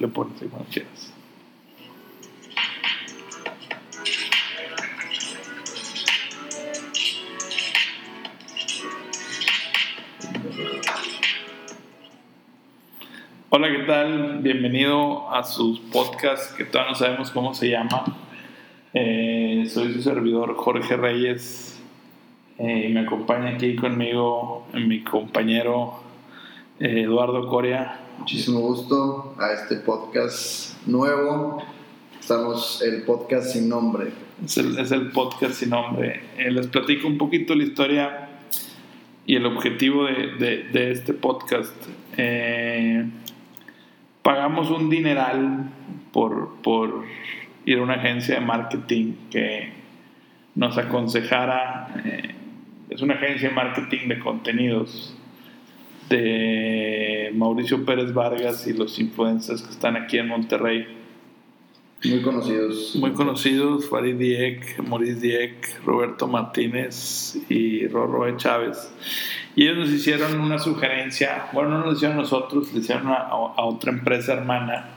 le pones cuando quieras. Hola, ¿qué tal? Bienvenido a sus podcasts que todavía no sabemos cómo se llama. Eh, soy su servidor Jorge Reyes eh, y me acompaña aquí conmigo mi compañero eh, Eduardo Coria. Muchísimo gusto a este podcast nuevo. Estamos el podcast sin nombre. Es el, podcast sin nombre. les platico un poquito la historia y el objetivo de, este podcast. Eh, pagamos un dineral por, por ir a una agencia de marketing que nos aconsejara, eh, es una agencia de marketing de contenidos de Mauricio Pérez Vargas y los influencers que están aquí en Monterrey. Muy conocidos. Muy conocidos, Farid Dieck, Maurice Dieck, Roberto Martínez y Rorro Chávez. Y ellos nos hicieron una sugerencia, bueno, no nos hicieron nosotros, le hicieron a, otra empresa hermana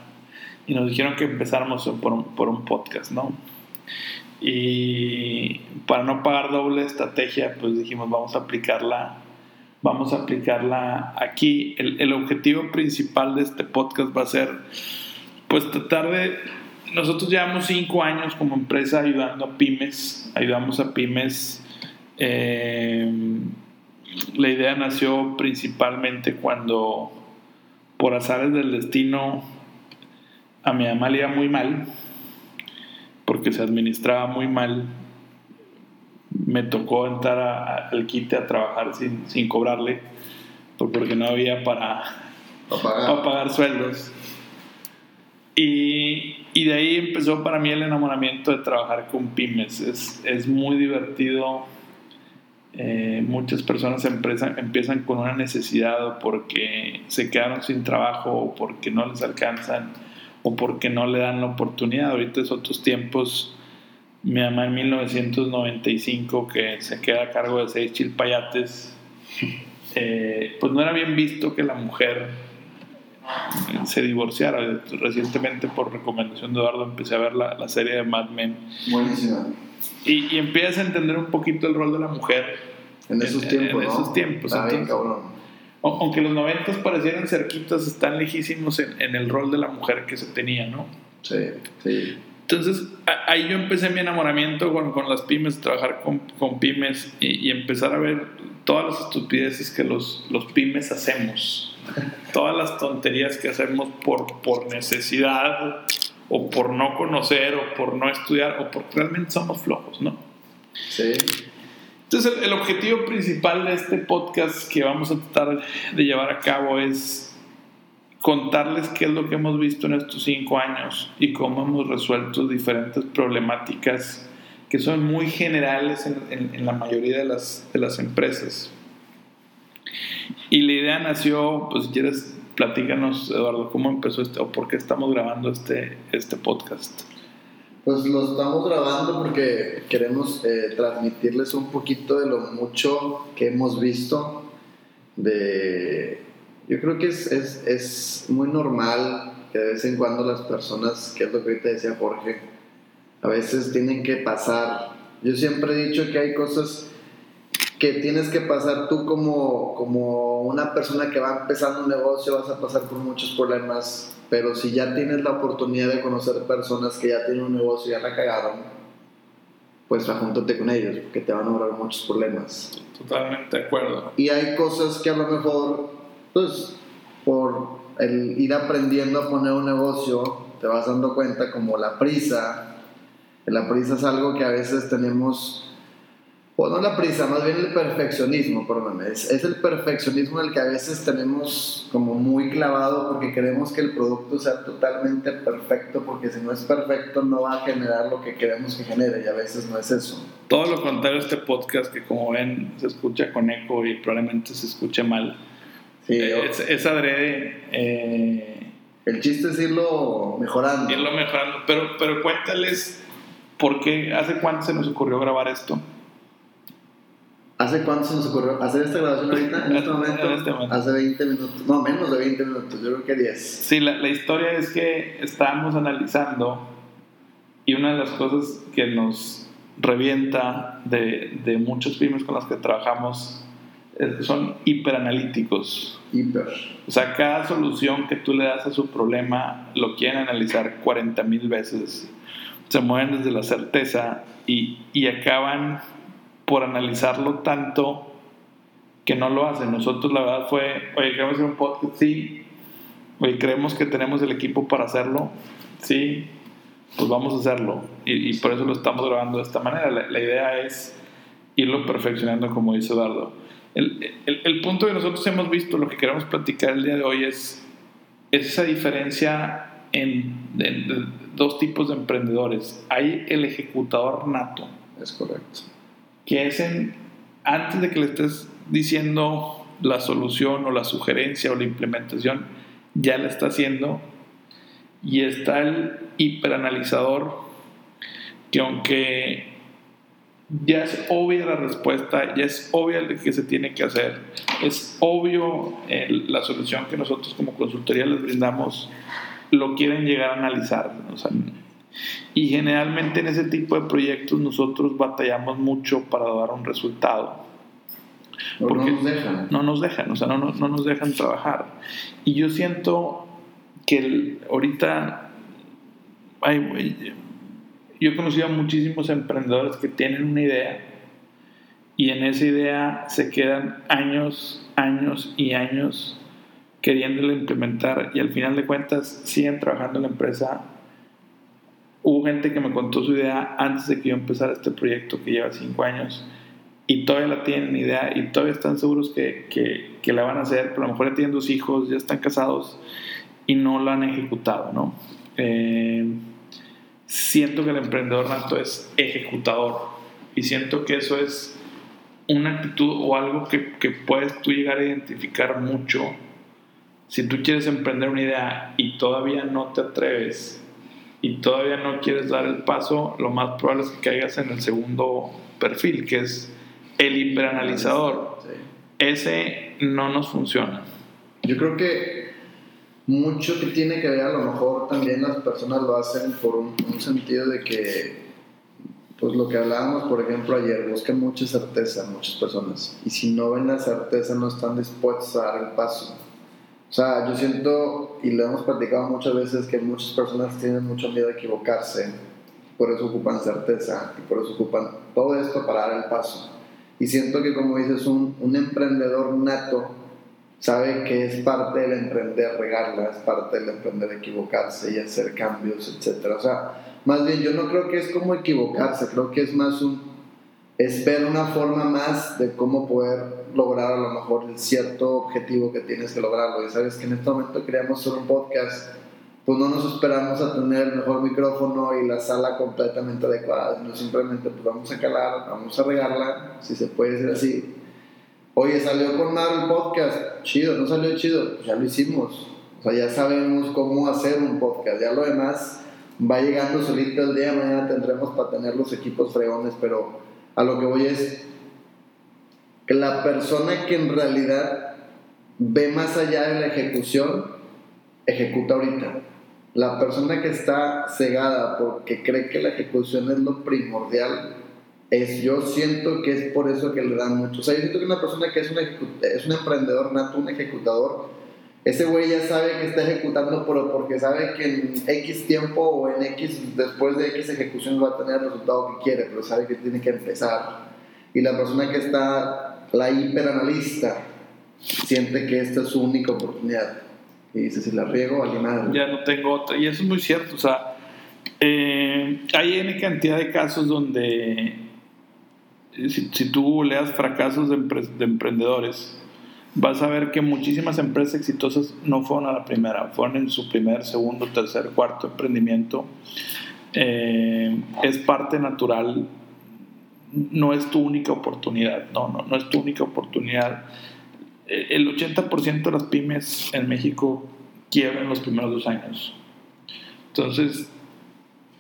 y nos dijeron que empezáramos por un, por un podcast, ¿no? Y para no pagar doble estrategia, pues dijimos, vamos a aplicarla, vamos a aplicarla aquí. El, el objetivo principal de este podcast va a ser, pues tratar de nosotros llevamos cinco años como empresa ayudando a pymes, ayudamos a pymes. Eh, la idea nació principalmente cuando, por azares del destino, a mi mamá le iba muy mal, porque se administraba muy mal. Me tocó entrar al quite a trabajar sin, cobrarle, porque no había para, para pagar sueldos. Y, y, de ahí empezó para mí el enamoramiento de trabajar con pymes. Es, es muy divertido. Eh, muchas personas empiezan, empiezan con una necesidad o porque se quedaron sin trabajo o porque no les alcanzan o porque no le dan la oportunidad. Ahorita es otros tiempos. Mi mamá en 1995 que se queda a cargo de seis chilpayates, eh, pues no era bien visto que la mujer se divorciara. Recientemente, por recomendación de Eduardo, empecé a ver la, la serie de Mad Men. Buenísima. Y, y, empiezas a entender un poquito el rol de la mujer. En esos tiempos. En, esos tiempos. Aunque los noventas parecieran cerquitos, están lejísimos en, en, el rol de la mujer que se tenía, ¿no? Sí, sí. Entonces, ahí yo empecé mi enamoramiento con, con las pymes, trabajar con, con pymes y, y, empezar a ver todas las estupideces que los, los pymes hacemos todas las tonterías que hacemos por, por necesidad o por no conocer o por no estudiar o porque realmente somos flojos, ¿no? Sí. Entonces el, objetivo principal de este podcast que vamos a tratar de llevar a cabo es contarles qué es lo que hemos visto en estos cinco años y cómo hemos resuelto diferentes problemáticas que son muy generales en, en, en la mayoría de las, de las empresas. Y la idea nació, pues si quieres, platícanos, Eduardo, cómo empezó este o por qué estamos grabando este, este podcast. Pues lo estamos grabando porque queremos eh, transmitirles un poquito de lo mucho que hemos visto. De, yo creo que es, es, es muy normal que de vez en cuando las personas, que es lo que ahorita decía Jorge, a veces tienen que pasar. Yo siempre he dicho que hay cosas que tienes que pasar tú como, como una persona que va empezando un negocio, vas a pasar por muchos problemas, pero si ya tienes la oportunidad de conocer personas que ya tienen un negocio y ya la cagaron, pues ajúntate con ellos, porque te van a ahorrar muchos problemas. Totalmente de acuerdo. Y hay cosas que a lo mejor, pues, por el ir aprendiendo a poner un negocio, te vas dando cuenta como la prisa, la prisa es algo que a veces tenemos o no la prisa, más bien el perfeccionismo, perdóname. Es, es, el perfeccionismo el que a veces tenemos como muy clavado porque queremos que el producto sea totalmente perfecto, porque si no es perfecto no va a generar lo que queremos que genere y a veces no es eso. Todo lo contrario este podcast que como ven se escucha con eco y probablemente se escuche mal. Sí, es, es adrede. Eh, el chiste es irlo mejorando. Irlo mejorando, pero, pero cuéntales por qué, hace cuánto se nos ocurrió grabar esto hace ¿Hace cuánto se nos ocurrió hacer esta grabación ahorita? En este momento. En este momento. Hace 20 minutos. No, menos de 20 minutos. Yo creo que 10. Sí, la, la historia es que estábamos analizando y una de las cosas que nos revienta de, de muchos pymes con las que trabajamos son hiperanalíticos. Hiper. O sea, cada solución que tú le das a su problema lo quieren analizar 40 mil veces. Se mueven desde la certeza y, y acaban por analizarlo tanto que no lo hacen. Nosotros la verdad fue, oye, queremos hacer un podcast, sí. Oye, creemos que tenemos el equipo para hacerlo, sí. Pues vamos a hacerlo. Y, y por eso lo estamos grabando de esta manera. La, la idea es irlo perfeccionando, como dice Eduardo. El, el, el, punto que nosotros hemos visto, lo que queremos platicar el día de hoy es, es esa diferencia en, en, en, dos tipos de emprendedores. Hay el ejecutador nato. Es correcto. Que es en, antes de que le estés diciendo la solución o la sugerencia o la implementación, ya la está haciendo. Y está el hiperanalizador, que aunque ya es obvia la respuesta, ya es obvia lo que se tiene que hacer, es obvio el, la solución que nosotros como consultoría les brindamos, lo quieren llegar a analizar. O sea, y generalmente en ese tipo de proyectos nosotros batallamos mucho para dar un resultado. Porque no nos dejan. No nos dejan, o sea, no, no, no nos dejan trabajar. Y yo siento que el, ahorita hay, yo he conocido a muchísimos emprendedores que tienen una idea y en esa idea se quedan años, años y años queriéndola implementar y al final de cuentas siguen trabajando en la empresa. Hubo gente que me contó su idea antes de que yo empezara este proyecto que lleva cinco años y todavía la tienen idea y todavía están seguros que, que, que la van a hacer, pero a lo mejor ya tienen dos hijos, ya están casados y no la han ejecutado, ¿no? Eh, siento que el emprendedor nato es ejecutador y siento que eso es una actitud o algo que, que, puedes tú llegar a identificar mucho si tú quieres emprender una idea y todavía no te atreves y todavía no quieres dar el paso, lo más probable es que caigas en el segundo perfil, que es el hiperanalizador. Sí. Ese no nos funciona. Yo creo que mucho que tiene que ver, a lo mejor también las personas lo hacen por un, sentido de que, pues lo que hablábamos, por ejemplo, ayer, buscan mucha certeza muchas personas. Y si no ven la certeza, no están dispuestos a dar el paso. O sea, yo siento, y lo hemos platicado muchas veces, que muchas personas tienen mucho miedo a equivocarse, por eso ocupan certeza y por eso ocupan todo esto para dar el paso. Y siento que, como dices, un, un emprendedor nato sabe que es parte del emprender regarla, es parte del emprender equivocarse y hacer cambios, etc. O sea, más bien yo no creo que es como equivocarse, creo que es más un, es ver una forma más de cómo poder lograr a lo mejor el cierto objetivo que tienes que lograrlo. Y sabes que en este momento queríamos hacer un podcast, pues no nos esperamos a tener el mejor micrófono y la sala completamente adecuada, sino simplemente pues vamos a calar, vamos a regarla, si se puede decir así, Oye, salió con mal el podcast. Chido, no salió chido. Pues ya lo hicimos. O sea, ya sabemos cómo hacer un podcast. Ya lo demás va llegando solito el día. Mañana tendremos para tener los equipos fregones. Pero a lo que voy es que la persona que en realidad ve más allá de la ejecución, ejecuta ahorita. La persona que está cegada porque cree que la ejecución es lo primordial, es, yo siento que es por eso que le dan mucho. O sea, yo siento que una persona que es un, es un emprendedor nato, un ejecutador, ese güey ya sabe que está ejecutando pero porque sabe que en X tiempo o en X, después de X ejecución va a tener el resultado que quiere, pero sabe que tiene que empezar. Y la persona que está, la hiperanalista, siente que esta es su única oportunidad. Y dice, si la riego, vale madre. Ya no tengo otra. Y eso es muy cierto. O sea, eh, hay N cantidad de casos donde si, si tú leas fracasos de, empre de, emprendedores, vas a ver que muchísimas empresas exitosas no fueron a la primera, fueron en su primer, segundo, tercer, cuarto emprendimiento. Eh, es parte natural, no es tu única oportunidad, no, no, no es tu única oportunidad. El 80% de las pymes en México quiebran los primeros dos años. Entonces,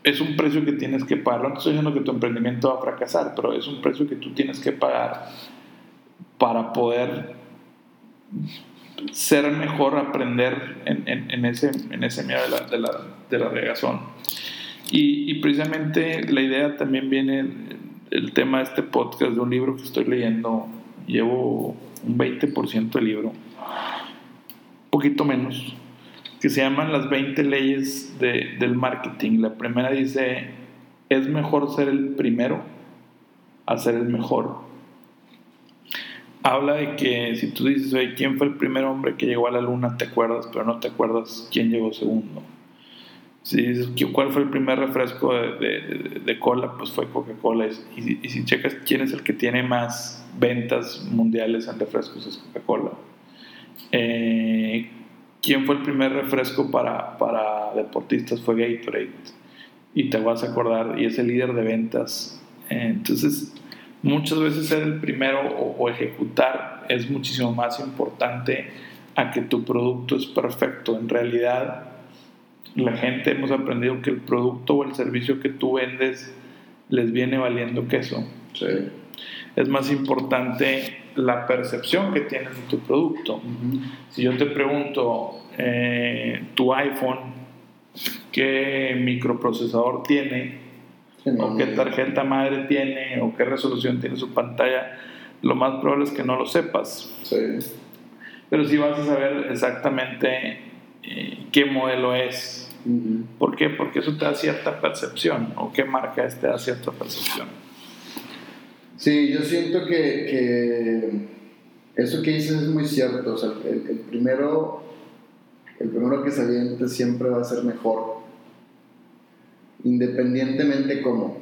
es un precio que tienes que pagar. No estoy diciendo que tu emprendimiento va a fracasar, pero es un precio que tú tienes que pagar para poder ser mejor, aprender en, ese, en ese de la, de regazón. Y, y, precisamente la idea también viene el tema de este podcast de un libro que estoy leyendo. Llevo un 20% del libro, un poquito menos, que se llaman las 20 leyes de, del marketing. La primera dice, es mejor ser el primero a ser el mejor habla de que si tú dices, oye, ¿quién fue el primer hombre que llegó a la luna? Te acuerdas, pero no te acuerdas quién llegó segundo. Si dices, ¿cuál fue el primer refresco de, de, cola? Pues fue Coca-Cola. Y, si checas quién es el que tiene más ventas mundiales en refrescos, es Coca-Cola. Eh, ¿Quién fue el primer refresco para, para deportistas? Fue Gatorade. Y te vas a acordar, y es el líder de ventas. Entonces, muchas veces ser el primero o, ejecutar es muchísimo más importante a que tu producto es perfecto. En realidad, la gente hemos aprendido que el producto o el servicio que tú vendes les viene valiendo queso. Es más importante la percepción que tienes de tu producto. Si yo te pregunto, eh, tu iPhone, ¿qué microprocesador tiene? o qué tarjeta madre tiene o qué resolución tiene su pantalla, lo más probable es que no lo sepas. Pero sí vas a saber exactamente eh, qué modelo es. ¿Por qué? Porque eso te da cierta percepción o qué marca es te da cierta percepción. Sí, yo siento que, eso que dices es muy cierto. O sea, el, primero, el primero que se siempre va a ser mejor independientemente cómo.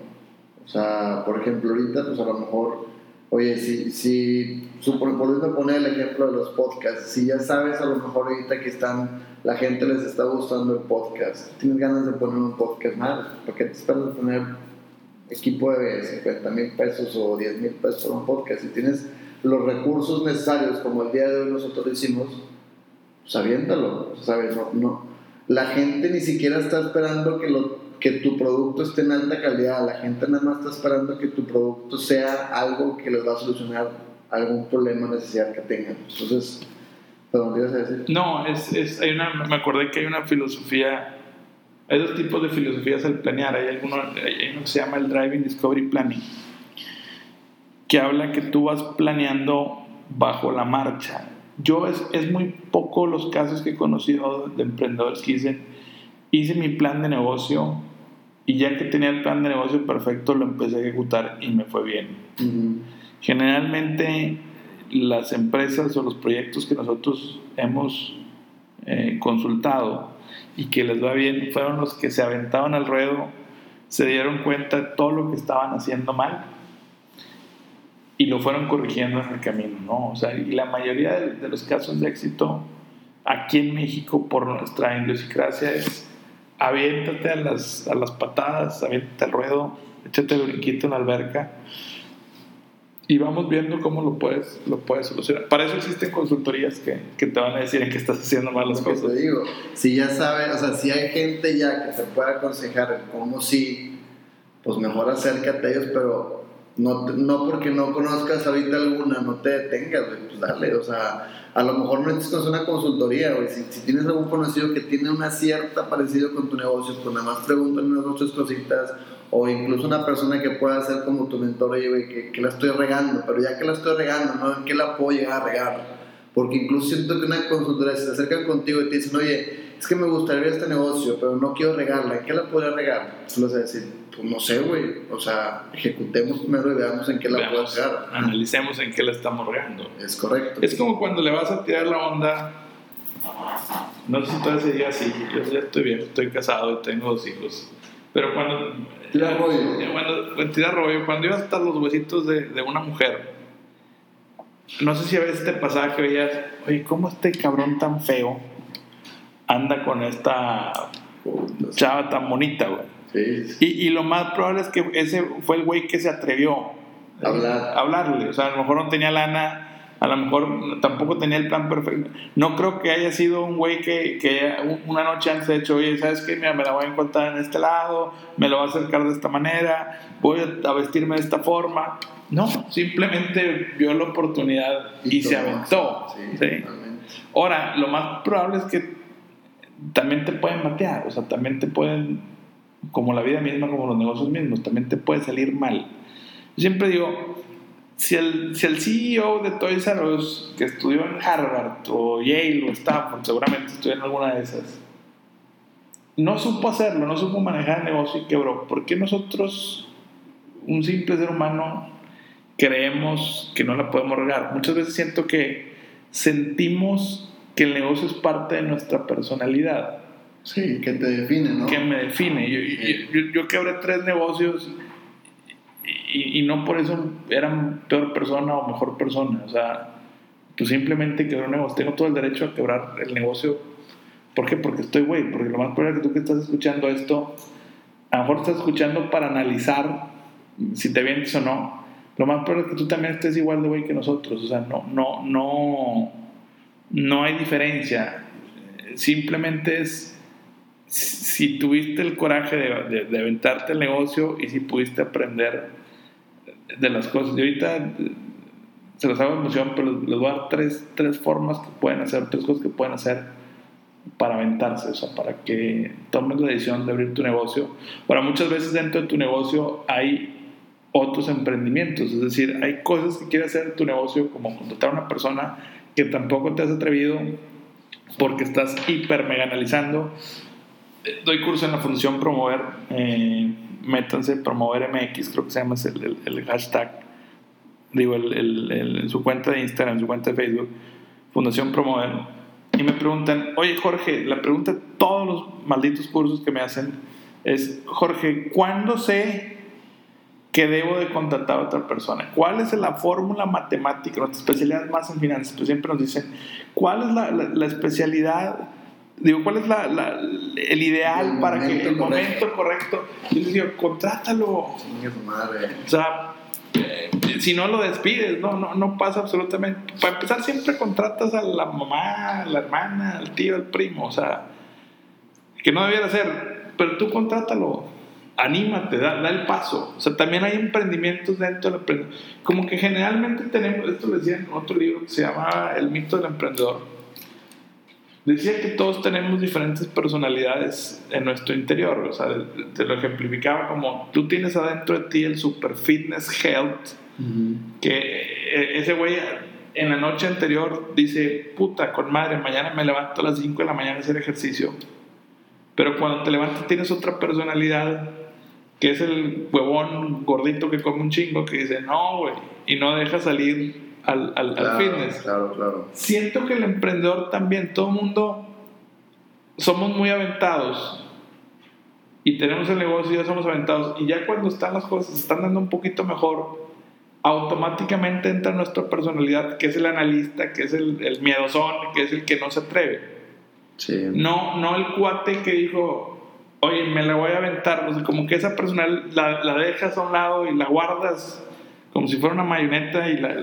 O sea, por ejemplo, ahorita, pues a lo mejor, oye, si, si volviendo poner el ejemplo de los podcasts, si ya sabes a lo mejor ahorita que están, la gente les está gustando el podcast, tienes ganas de poner un podcast más, porque te esperas de poner equipo de 50 mil pesos o 10 mil pesos por un podcast, si tienes los recursos necesarios, como el día de hoy nosotros hicimos, pues aviéntalo, ¿sabes? No, no, la gente ni siquiera está esperando que lo que tu producto esté en alta calidad. La gente nada más está esperando que tu producto sea algo que les va a solucionar algún problema necesidad que tengan. Entonces, ¿perdón, ibas a decir? No, es, es, hay una, me acordé que hay una filosofía, hay dos tipos de filosofías al planear. Hay, alguno, hay uno que se llama el Driving Discovery Planning, que habla que tú vas planeando bajo la marcha. Yo es, es muy poco los casos que he conocido de emprendedores que dicen, hice mi plan de negocio y ya que tenía el plan de negocio perfecto, lo empecé a ejecutar y me fue bien. Generalmente las empresas o los proyectos que nosotros hemos eh, consultado y que les va bien fueron los que se aventaban al ruedo, se dieron cuenta de todo lo que estaban haciendo mal y lo fueron corrigiendo en el camino, ¿no? O sea, y la mayoría de, los casos de éxito aquí en México por nuestra idiosincrasia es aviéntate a las, a las patadas, aviéntate al ruedo, échate el brinquito en la alberca y vamos viendo cómo lo puedes, lo puedes solucionar. Para eso existen consultorías que, que te van a decir en qué estás haciendo mal las cosas. Te digo, si ya sabes, o sea, si hay gente ya que te puede aconsejar cómo sí, pues mejor acércate a ellos, pero no, no porque no conozcas ahorita alguna, no te detengas, pues dale, o sea a lo mejor no necesitas una consultoría, güey. Si, si, tienes algún conocido que tiene una cierta parecido con tu negocio, pues nada más pregúntale unas otras cositas. O incluso una persona que pueda ser como tu mentor, oye, que, que, la estoy regando, pero ya que la estoy regando, ¿no? ¿En qué la puedo llegar a regar? Porque incluso siento que una consultoría, se acercan contigo y te dicen, oye, es que me gustaría este negocio, pero no quiero regarla, ¿en qué la podría regar? Tú vas a decir, pues no sé, güey. O sea, ejecutemos primero y veamos en qué la podemos regar. Analicemos en qué la estamos regando. Es correcto. Es como cuando le vas a tirar la onda. No sé si todavía se diga así. Yo ya estoy bien, estoy casado y tengo dos hijos. Pero cuando. Tira rollo. Cuando, tira rollo. Cuando ibas hasta los huesitos de, de una mujer. No sé si a veces te pasaba que veías, oye, ¿cómo este cabrón tan feo anda con esta chava tan bonita, güey? Y, lo más probable es que ese fue el güey que se atrevió a, hablarle. O sea, a lo mejor no tenía lana, a lo mejor tampoco tenía el plan perfecto. No creo que haya sido un güey que, que una noche antes de hecho, oye, ¿sabes qué? Mira, me la voy a encontrar en este lado, me lo voy a acercar de esta manera, voy a vestirme de esta forma. No, simplemente vio la oportunidad y, se aventó. Ahora, lo más probable es que también te pueden matear, o sea, también te pueden, como la vida misma, como los negocios mismos, también te puede salir mal. Yo siempre digo, si el, si el CEO de Toys R Us, que estudió en Harvard o Yale o Stanford, seguramente estudió en alguna de esas, no supo hacerlo, no supo manejar el negocio y quebró, ¿por qué nosotros, un simple ser humano, creemos que no la podemos regar? Muchas veces siento que sentimos que el negocio es parte de nuestra personalidad. Sí, que te define, ¿no? Que me define. Yo, yo, yo, quebré tres negocios y, y, no por eso eran peor persona o mejor persona. O sea, tú simplemente quebré un negocio. Tengo todo el derecho a quebrar el negocio. ¿Por qué? Porque estoy güey. Porque lo más probable es que tú que estás escuchando esto, a lo mejor estás escuchando para analizar si te vienes o no. Lo más probable es que tú también estés igual de güey que nosotros. O sea, no, no, no no hay diferencia. Simplemente es si tuviste el coraje de, de, aventarte el negocio y si pudiste aprender de las cosas. Y ahorita se los hago emoción, pero les voy a dar tres, tres formas que pueden hacer, tres cosas que pueden hacer para aventarse, o sea, para que tomes la decisión de abrir tu negocio. Ahora, muchas veces dentro de tu negocio hay otros emprendimientos, es decir, hay cosas que quieres hacer tu negocio, como contratar a una persona que tampoco te has atrevido porque estás hiper mega analizando. Doy curso en la Fundación Promover, eh, métanse Promover MX, creo que se llama el, el, hashtag, digo, en su cuenta de Instagram, en su cuenta de Facebook, Fundación Promover, y me preguntan, oye Jorge, la pregunta de todos los malditos cursos que me hacen es, Jorge, ¿cuándo sé que debo de contratar a otra persona. ¿Cuál es la fórmula matemática? Nuestra especialidad más en finanzas, pero siempre nos dicen, ¿cuál es la, la, especialidad? Digo, ¿cuál es la, el ideal para que el momento correcto? Yo les digo, contrátalo. O sea, eh, si no lo despides, no, no, no pasa absolutamente. Para empezar, siempre contratas a la mamá, a la hermana, al tío, al primo, o sea, que no debiera ser, pero tú contrátalo anímate, da, el paso. O sea, también hay emprendimientos dentro del emprendimiento. Como que generalmente tenemos, esto lo decía en otro libro que se llama El mito del emprendedor. Decía que todos tenemos diferentes personalidades en nuestro interior. O sea, te lo ejemplificaba como tú tienes adentro de ti el super fitness health, que e, ese güey en la noche anterior dice, puta, con madre, mañana me levanto a las 5 de la mañana a hacer ejercicio. Pero cuando te levantas tienes otra personalidad que es el huevón gordito que come un chingo, que dice, no, güey, y no deja salir al, al, fitness. Claro, claro. Siento que el emprendedor también, todo el mundo, somos muy aventados y tenemos el negocio y ya somos aventados. Y ya cuando están las cosas, están dando un poquito mejor, automáticamente entra nuestra personalidad, que es el analista, que es el, el miedosón, que es el que no se atreve. Sí. No, no el cuate que dijo, oye, me la voy a aventar, o sea, como que esa persona la, la, dejas a un lado y la guardas como si fuera una marioneta y la,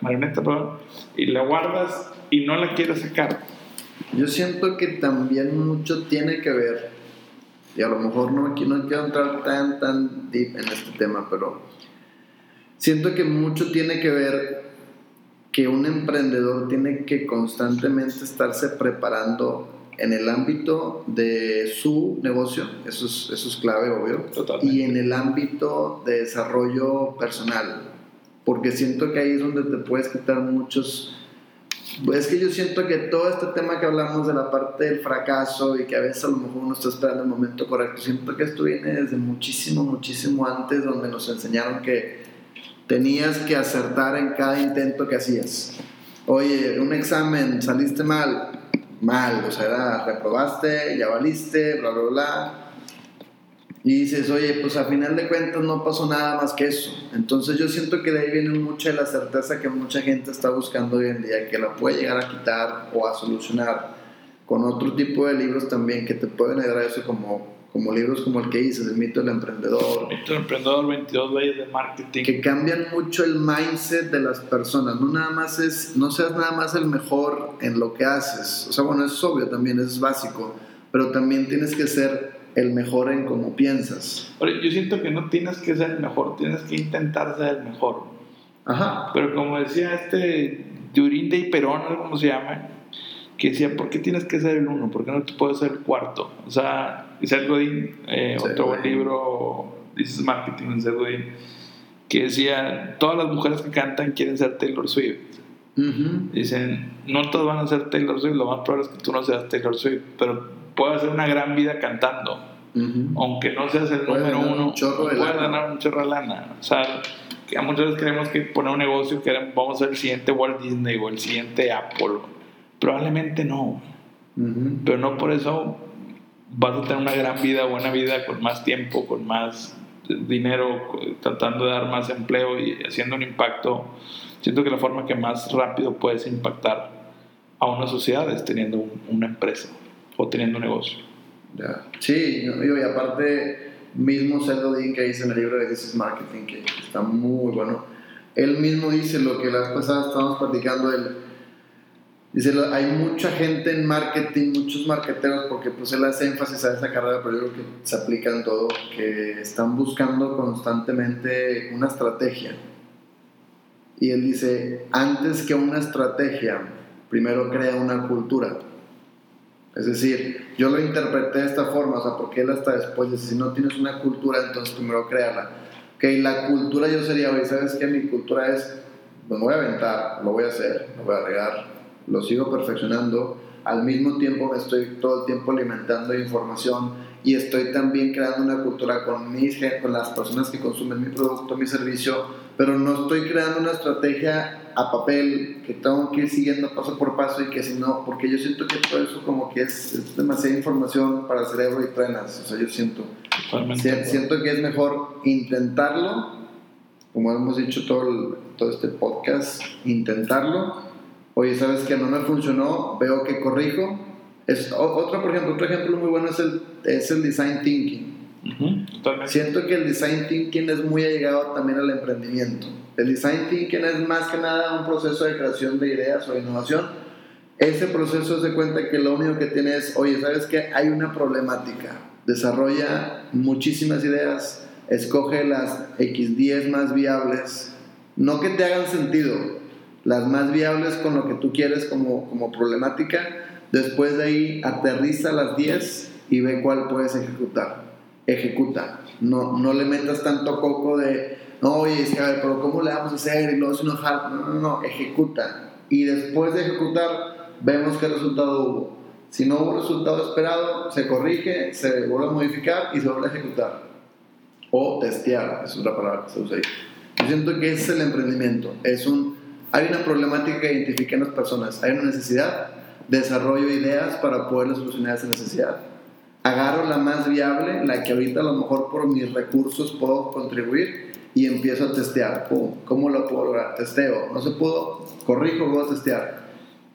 marioneta, perdón, y la guardas y no la quieres sacar. Yo siento que también mucho tiene que ver, y a lo mejor no, aquí no quiero entrar tan, tan deep en este tema, pero siento que mucho tiene que ver que un emprendedor tiene que constantemente estarse preparando en el ámbito de su negocio, eso es, eso es clave, obvio, y en el ámbito de desarrollo personal, porque siento que ahí es donde te puedes quitar muchos... Es que yo siento que todo este tema que hablamos de la parte del fracaso y que a veces a lo mejor uno está esperando el momento correcto, siento que esto viene desde muchísimo, muchísimo antes, donde nos enseñaron que tenías que acertar en cada intento que hacías. Oye, un examen, saliste mal, mal, o sea, era, reprobaste, ya valiste, bla, bla, bla. Y dices, oye, pues a final de cuentas no pasó nada más que eso. Entonces yo siento que de ahí viene mucha la certeza que mucha gente está buscando hoy en día, que la puede llegar a quitar o a solucionar con otro tipo de libros también que te pueden ayudar a eso como como libros como el que hice, El mito del emprendedor. El mito del emprendedor, 22 leyes de marketing. Que cambian mucho el mindset de las personas. No nada más es, no seas nada más el mejor en lo que haces. O sea, bueno, es obvio también, es básico. Pero también tienes que ser el mejor en cómo piensas. Yo siento que no tienes que ser el mejor, tienes que intentar ser el mejor. Ajá. Pero como decía este Durín de Hiperón, o como se llama, que decía, ¿por qué tienes que ser el uno? ¿Por qué no te puedes ser el cuarto? O sea, Seth Godin, eh, otro buen libro, This is Marketing en Seth Godin, que decía, todas las mujeres que cantan quieren ser Taylor Swift. Ujú. Dicen, no todos van a ser Taylor Swift, lo más probable es que tú no seas Taylor Swift, pero puedes hacer una gran vida cantando. Ujú. Aunque no seas el Puedes número uno, un de puedes lana. ganar un chorro de lana. O sea, que muchas veces creemos que poner un negocio, que vamos a ser el siguiente Walt Disney o el siguiente Apple. Probablemente no, Ujú. pero no por eso vas a tener una gran vida, buena vida, con más tiempo, con más dinero, tratando de dar más empleo y haciendo un impacto. Siento que la forma que más rápido puedes impactar a una sociedad es teniendo un- una empresa o teniendo un negocio. Ya. Sí, yo- y aparte, mismo Seth Godin que dice en el libro de This is Marketing, que está muy bueno, él mismo dice lo que la vez pasada estábamos platicando, él dice, hay mucha gente en marketing, muchos marketeros, porque pues él hace énfasis a esa carrera, pero yo creo que se aplica en todo, que están buscando constantemente una estrategia. Y él dice, antes que una estrategia, primero crea una cultura. Es decir, yo lo interpreté de esta forma, o sea, porque él hasta después dice, si no tienes una cultura, entonces primero créala. Ok, la cultura yo sería, oye, ¿sabes qué? Mi cultura es, me voy a aventar, lo voy a hacer, lo voy a regar, lo sigo perfeccionando, al mismo tiempo me estoy todo el tiempo alimentando de información y estoy también creando una cultura con, mis, con las personas que consumen mi producto, mi servicio, pero no estoy creando una estrategia a papel que tengo que ir siguiendo paso por paso y que si no, porque yo siento que todo eso como que es, es demasiada información para el cerebro y trenas, o sea, yo siento, si- siento que es mejor intentarlo, como hemos dicho todo, el- todo este podcast, intentarlo, oye, ¿sabes que No me funcionó, veo que corrijo. Es, otro, por ejemplo, otro ejemplo muy bueno es el, es el design thinking. Siento que el design thinking es muy allegado también al emprendimiento. El design thinking es más que nada un proceso de creación de ideas o de innovación. Ese proceso se cuenta que lo único que tiene es, oye, ¿sabes qué? Hay una problemática. Desarrolla muchísimas ideas, escoge las X10 más viables. No que te hagan sentido, las más viables con lo que tú quieres como, como problemática. Después de ahí, aterriza las 10 y ve cuál puedes ejecutar ejecuta. No, no le metas tanto coco de, no, oye, es que, a ver, pero ¿cómo le vamos a hacer? Y luego si no, jala". no, no, no, ejecuta. Y después de ejecutar, vemos qué resultado hubo. Si no hubo resultado esperado, se corrige, se vuelve a modificar y se vuelve a ejecutar. O testear, es otra palabra que se usa ahí. Yo siento que ese es el emprendimiento. Es un, hay una problemática que identifican las personas, hay una necesidad, desarrollo ideas para poder solucionar esa necesidad agarro la más viable, la que ahorita a lo mejor por mis recursos puedo contribuir y empiezo a testear. Pum, ¿Cómo lo puedo lograr? Testeo. No se pudo, corrijo, voy a testear.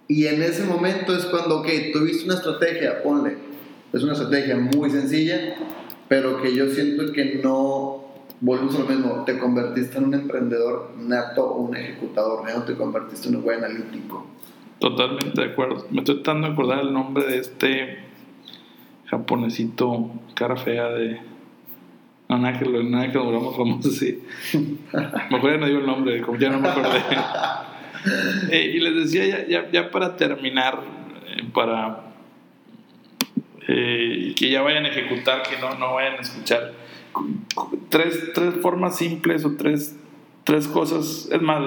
Y en ese momento es cuando, ok, tuviste una estrategia, ponle. Es una estrategia muy sencilla, pero que yo siento que no, volvemos a lo mismo, te convertiste en un emprendedor nato o un ejecutador, no te convertiste en un buen analítico. Totalmente de acuerdo. Me estoy tratando de acordar el nombre de este japonesito, cara fea de. No, nada que, lo- nada que lo volvamos famosos así. Mejor ya no digo el nombre, como ya no me acordé. Eh, y les decía, ya, ya, ya para terminar, eh, para eh, que ya vayan a ejecutar, que no, no vayan a escuchar. Tres, tres formas simples o tres, tres cosas, es más,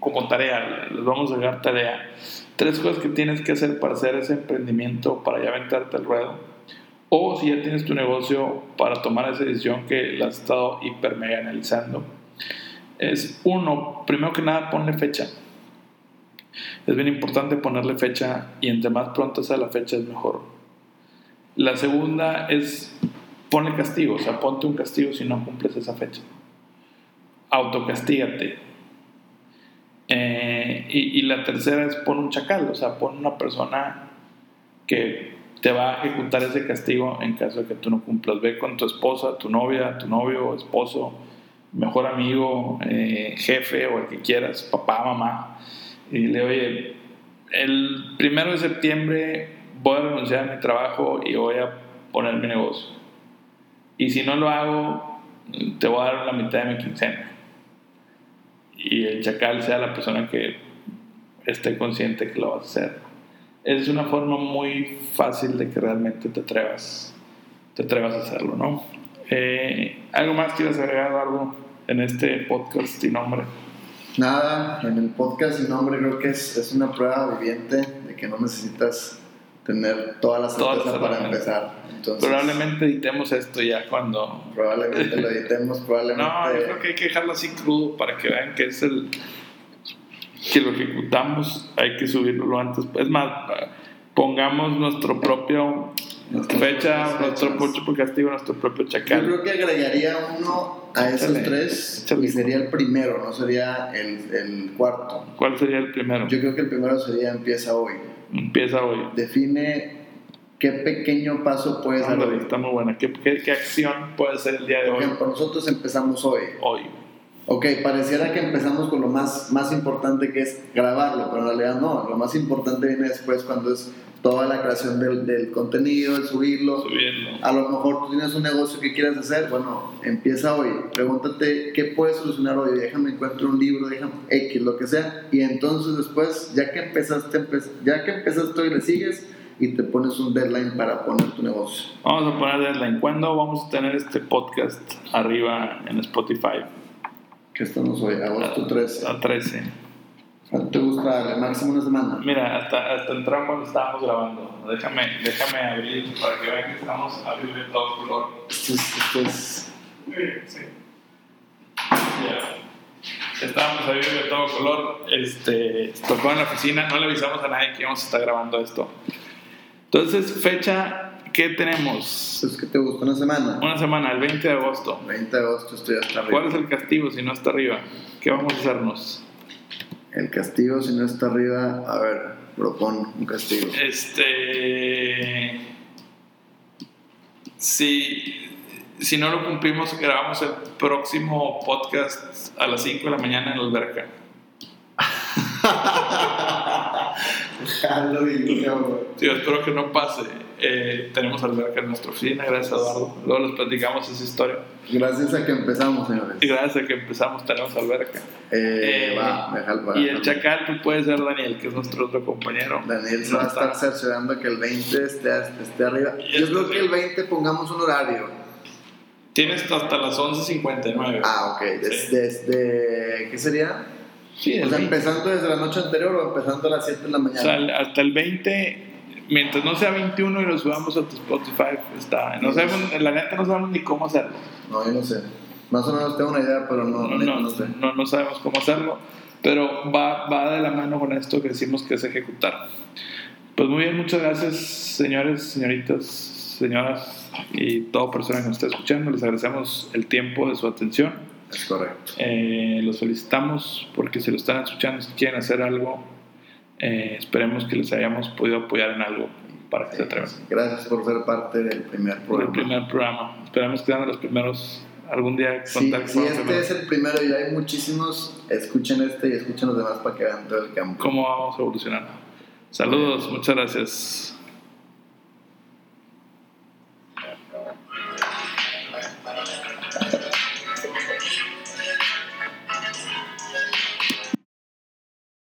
como tarea, les vamos a dar tarea. Tres cosas que tienes que hacer para hacer ese emprendimiento, para ya aventarte al ruedo. O si ya tienes tu negocio, para tomar esa decisión que la has estado hiper mega analizando. Es uno, primero que nada, ponle fecha. Es bien importante ponerle fecha y entre más pronto sea la fecha es mejor. La segunda es ponle castigo, o sea, ponte un castigo si no cumples esa fecha. Autocastígate. Eh, y, la tercera es pon un chacal, o sea, pon una persona que te va a ejecutar ese castigo en caso de que tú no cumplas. Ve con tu esposa, tu novia, tu novio, esposo, mejor amigo, eh, jefe o el que quieras, papá, mamá, y dile, oye, el primero de septiembre voy a renunciar a mi trabajo y voy a poner mi negocio. Y si no lo hago, te voy a dar la mitad de mi quincena. Y el chacal sea la persona que esté consciente que lo vas a hacer. Es una forma muy fácil de que realmente te atrevas, te atrevas a hacerlo, ¿no? Eh, ¿Algo más quieres agregar, algo en este podcast sin nombre? Nada, en el podcast sin nombre creo que es, es una prueba viviente de que no necesitas tener toda la certeza para empezar. Entonces, probablemente editemos esto ya cuando... Probablemente lo editemos, probablemente... No, yo creo que hay que dejarlo así crudo para que vean que es el... que lo ejecutamos, hay que subirlo lo antes. Es más, pongamos nuestro propio fecha, nuestro propio castigo, nuestro propio chacal. Yo creo que agregaría uno a esos tres y sería el primero, no sería el, el cuarto. ¿Cuál sería el primero? Yo creo que el primero sería empieza hoy. Empieza hoy. Define qué pequeño paso puedes hoy. Está muy buena. ¿Qué, ¿Qué, acción puede ser el día de hoy? Por ejemplo, nosotros empezamos hoy. Hoy. Ok, pareciera que empezamos con lo más, más importante que es grabarlo, pero en realidad no. Lo más importante viene después cuando es toda la creación del, del contenido, el subirlo. subirlo. A lo mejor tú tienes un negocio que quieres hacer, bueno, empieza hoy. Pregúntate qué puedes solucionar hoy. Déjame encuentro un libro, déjame X, lo que sea. Y entonces después, ya que empezaste, ya que empezaste hoy, le sigues y te pones un deadline para poner tu negocio. Vamos a poner deadline. ¿Cuándo vamos a tener este podcast arriba en Spotify? ¿Qué estamos hoy? Agosto 13. A 13. ¿Cuánto te gusta? Máximo una semana. Mira, hasta, hasta entramos cuando estábamos grabando. Déjame, déjame abrir para que vean que estamos a de todo color. Esto es. Sí. Ya. Estábamos a de todo color. Este, tocó en la oficina, no le avisamos a nadie que íbamos a estar grabando esto. Entonces, fecha, ¿qué tenemos? Es que te gusta una semana. Una semana, el 20 de agosto. 20 de agosto estoy hasta arriba. ¿Cuál es el castigo si no está arriba? ¿Qué vamos a hacernos? El castigo, si no está arriba, a ver, propon un castigo. Este. Si, si no lo cumplimos, grabamos el próximo podcast a las 5 de la mañana en la alberca. Sí, espero que no pase. Eh, tenemos alberca en nuestra oficina, gracias a Eduardo. Luego les platicamos esa historia. Gracias a que empezamos, señores. Y gracias a que empezamos tenemos alberca. Eh, eh, va, y el chacal que puede ser Daniel, que es nuestro otro compañero. Daniel se va a estar cerciorando que el 20 esté, esté arriba. Yo creo que el 20 pongamos un horario. Tienes hasta las 11.59. Ah, ok. Desde, ¿qué sería? Sí, o sea, empezando desde la noche anterior o empezando a las 7 de la mañana. O sea, hasta el 20 mientras no sea 21 y lo subamos a tu Spotify, está. No sabemos, la neta no sabemos ni cómo hacerlo. No, yo no sé. Más o menos tengo una idea, pero no, no, no, sé. no, sabemos cómo hacerlo. Pero va, va de la mano con esto que decimos que es ejecutar. Pues muy bien, muchas gracias, señores, señoritas, señoras y toda persona que nos está escuchando. Les agradecemos el tiempo de su atención. Es correcto. Eh, los felicitamos porque si lo están escuchando, si quieren hacer algo, eh, esperemos que les hayamos podido apoyar en algo para que se atrevan. Gracias por ser parte del primer programa. Del primer programa. Esperamos que sean los primeros algún día sí, si este es el primero y hay muchísimos, escuchen este y escuchen los demás para que vean todo el campo. ¿Cómo vamos a evolucionar? Saludos, muchas gracias.